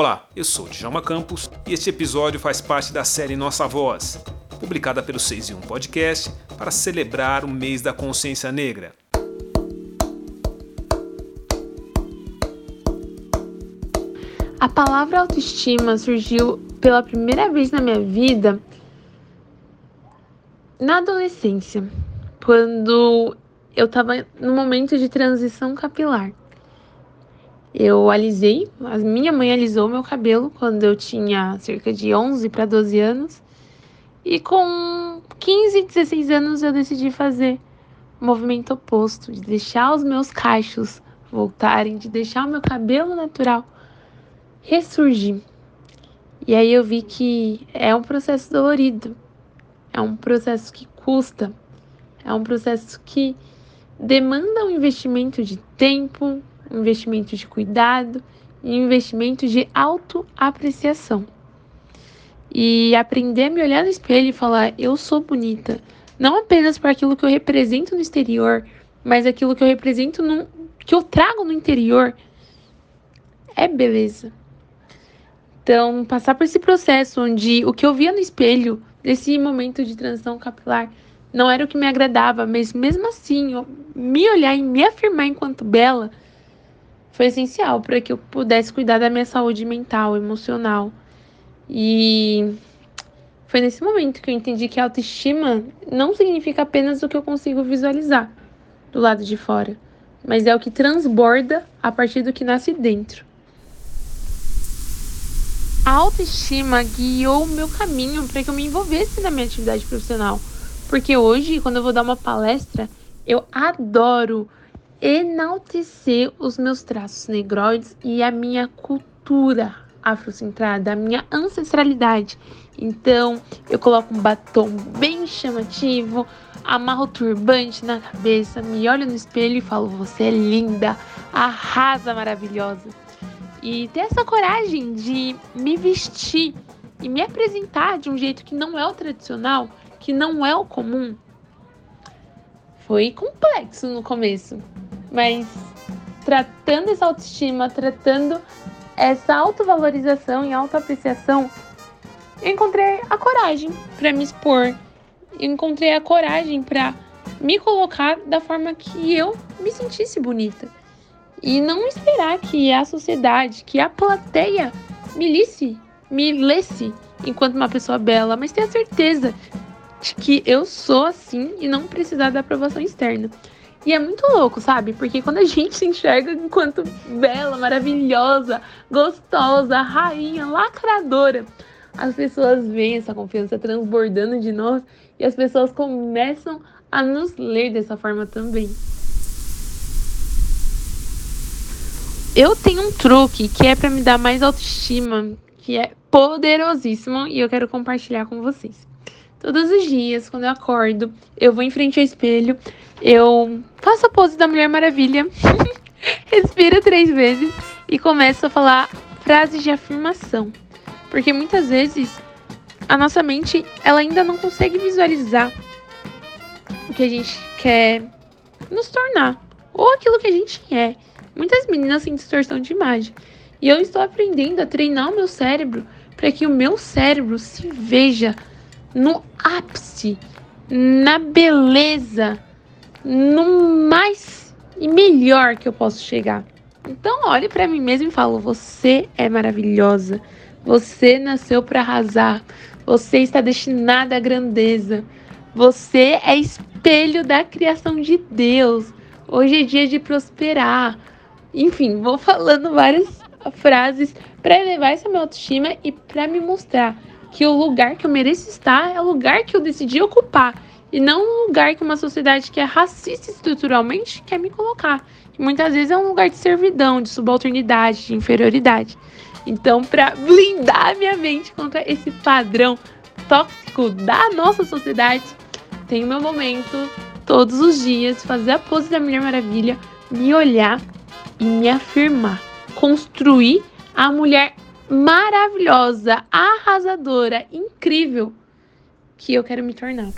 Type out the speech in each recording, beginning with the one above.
Olá, eu sou Djalma Campos e este episódio faz parte da série Nossa Voz, publicada pelo 6 e 1 Podcast para celebrar o mês da consciência negra. A palavra autoestima surgiu pela primeira vez na minha vida na adolescência, quando eu estava no momento de transição capilar. Eu alisei, a minha mãe alisou meu cabelo quando eu tinha cerca de 11 para 12 anos. E com 15, 16 anos eu decidi fazer o movimento oposto, de deixar os meus cachos voltarem, de deixar o meu cabelo natural ressurgir. E aí eu vi que é um processo dolorido, é um processo que custa, é um processo que demanda um investimento de tempo, investimento de cuidado e investimento de autoapreciação. E aprender a me olhar no espelho e falar: eu sou bonita, não apenas por aquilo que eu represento no exterior, mas aquilo que eu represento no que eu trago no interior é beleza. Então, passar por esse processo onde o que eu via no espelho, nesse momento de transição capilar, não era o que me agradava, mas mesmo assim, me olhar e me afirmar enquanto bela foi essencial para que eu pudesse cuidar da minha saúde mental, emocional. E foi nesse momento que eu entendi que a autoestima não significa apenas o que eu consigo visualizar do lado de fora, mas é o que transborda a partir do que nasce dentro. A autoestima guiou o meu caminho para que eu me envolvesse na minha atividade profissional. Porque hoje, quando eu vou dar uma palestra, eu adoro enaltecer os meus traços negroides e a minha cultura afrocentrada, a minha ancestralidade. Então, eu coloco um batom bem chamativo, amarro o turbante na cabeça, me olho no espelho e falo: Você é linda, arrasa maravilhosa. E ter essa coragem de me vestir e me apresentar de um jeito que não é o tradicional, que não é o comum, foi complexo no começo. Mas tratando essa autoestima, tratando essa autovalorização e autoapreciação, eu encontrei a coragem para me expor. Encontrei a coragem para me colocar da forma que eu me sentisse bonita e não esperar que a sociedade, que a plateia me lisse, me lesse enquanto uma pessoa bela, mas ter a certeza de que eu sou assim e não precisar da aprovação externa. E é muito louco, sabe? Porque quando a gente se enxerga enquanto bela, maravilhosa, gostosa, rainha, lacradora, as pessoas veem essa confiança transbordando de nós e as pessoas começam a nos ler dessa forma também. Eu tenho um truque que é para me dar mais autoestima, que é poderosíssimo e eu quero compartilhar com vocês. Todos os dias, quando eu acordo, eu vou em frente ao espelho, eu faço a pose da Mulher Maravilha, respiro três vezes e começo a falar frases de afirmação. Porque muitas vezes a nossa mente ela ainda não consegue visualizar o que a gente quer nos tornar ou aquilo que a gente é. Muitas meninas têm distorção de imagem. E eu estou aprendendo a treinar o meu cérebro para que o meu cérebro se veja no ápice, na beleza, no mais e melhor que eu posso chegar. Então, olhe para mim mesmo e falo: você é maravilhosa. Você nasceu para arrasar. Você está destinada à grandeza. Você é espelho da criação de Deus. Hoje é dia de prosperar. Enfim, vou falando várias frases para elevar essa minha autoestima e para me mostrar que o lugar que eu mereço estar é o lugar que eu decidi ocupar e não um lugar que uma sociedade que é racista estruturalmente quer me colocar. E muitas vezes é um lugar de servidão, de subalternidade, de inferioridade. Então, para blindar minha mente contra esse padrão tóxico da nossa sociedade, tem meu momento todos os dias, fazer a pose da Mulher Maravilha, me olhar e me afirmar, construir a mulher maravilhosa, arrasadora, incrível que eu quero me tornar.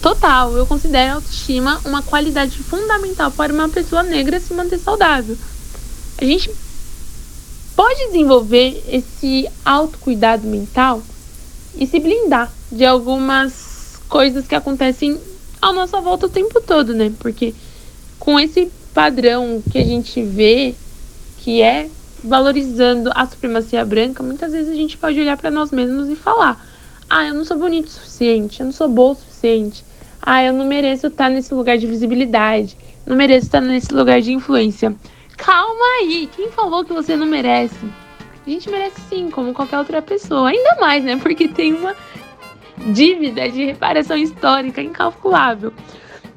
Total, eu considero a autoestima uma qualidade fundamental para uma pessoa negra se manter saudável. A gente pode desenvolver esse autocuidado mental e se blindar de algumas coisas que acontecem à nossa volta o tempo todo, né? Porque com esse padrão que a gente vê, que é valorizando a supremacia branca, muitas vezes a gente pode olhar para nós mesmos e falar: ah, eu não sou bonito o suficiente, eu não sou boa o suficiente, ah, eu não mereço estar nesse lugar de visibilidade, não mereço estar nesse lugar de influência. Calma aí, quem falou que você não merece? A gente merece sim, como qualquer outra pessoa. Ainda mais, né? Porque tem uma dívida de reparação histórica incalculável.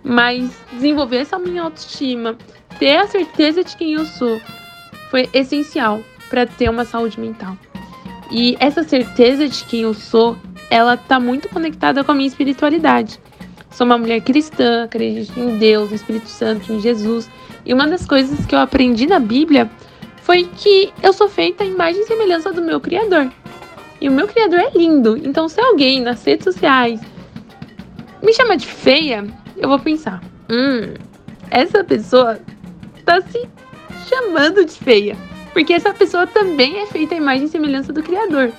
Mas desenvolver essa minha autoestima, ter a certeza de quem eu sou, foi essencial para ter uma saúde mental. E essa certeza de quem eu sou, ela tá muito conectada com a minha espiritualidade. Sou uma mulher cristã, acredito em Deus, no Espírito Santo, em Jesus. E uma das coisas que eu aprendi na Bíblia foi que eu sou feita à imagem e semelhança do meu Criador. E o meu Criador é lindo. Então, se alguém nas redes sociais me chama de feia, eu vou pensar: hum, essa pessoa tá se chamando de feia. Porque essa pessoa também é feita à imagem e semelhança do Criador.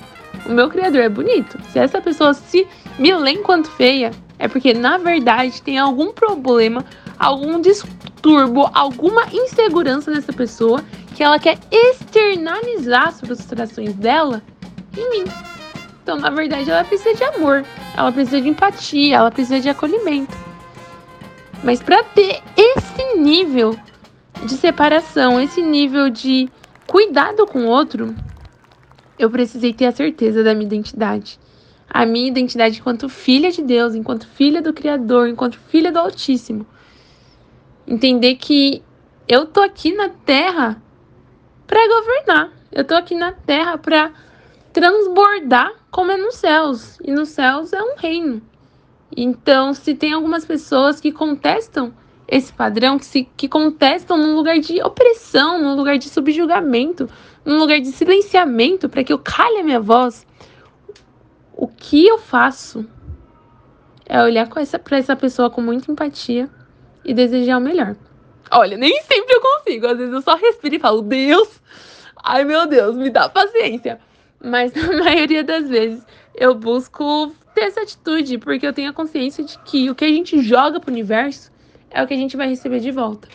O meu Criador é bonito. Se essa pessoa se me lê enquanto feia, é porque na verdade tem algum problema, algum distúrbio, alguma insegurança nessa pessoa que ela quer externalizar as frustrações dela em mim. Então, na verdade, ela precisa de amor, ela precisa de empatia, ela precisa de acolhimento. Mas para ter esse nível de separação, esse nível de cuidado com o outro, eu precisei ter a certeza da minha identidade. A minha identidade enquanto filha de Deus, enquanto filha do Criador, enquanto filha do Altíssimo. Entender que eu tô aqui na terra para governar. Eu tô aqui na terra para transbordar como é nos céus. E nos céus é um reino. Então, se tem algumas pessoas que contestam esse padrão, que, se, que contestam num lugar de opressão, num lugar de subjugamento, num lugar de silenciamento, para que eu calhe a minha voz, o que eu faço é olhar para essa, essa pessoa com muita empatia e desejar o melhor. Olha, nem sempre eu consigo. Às vezes eu só respiro e falo, Deus, ai meu Deus, me dá paciência. Mas na maioria das vezes eu busco ter essa atitude, porque eu tenho a consciência de que o que a gente joga pro universo é o que a gente vai receber de volta.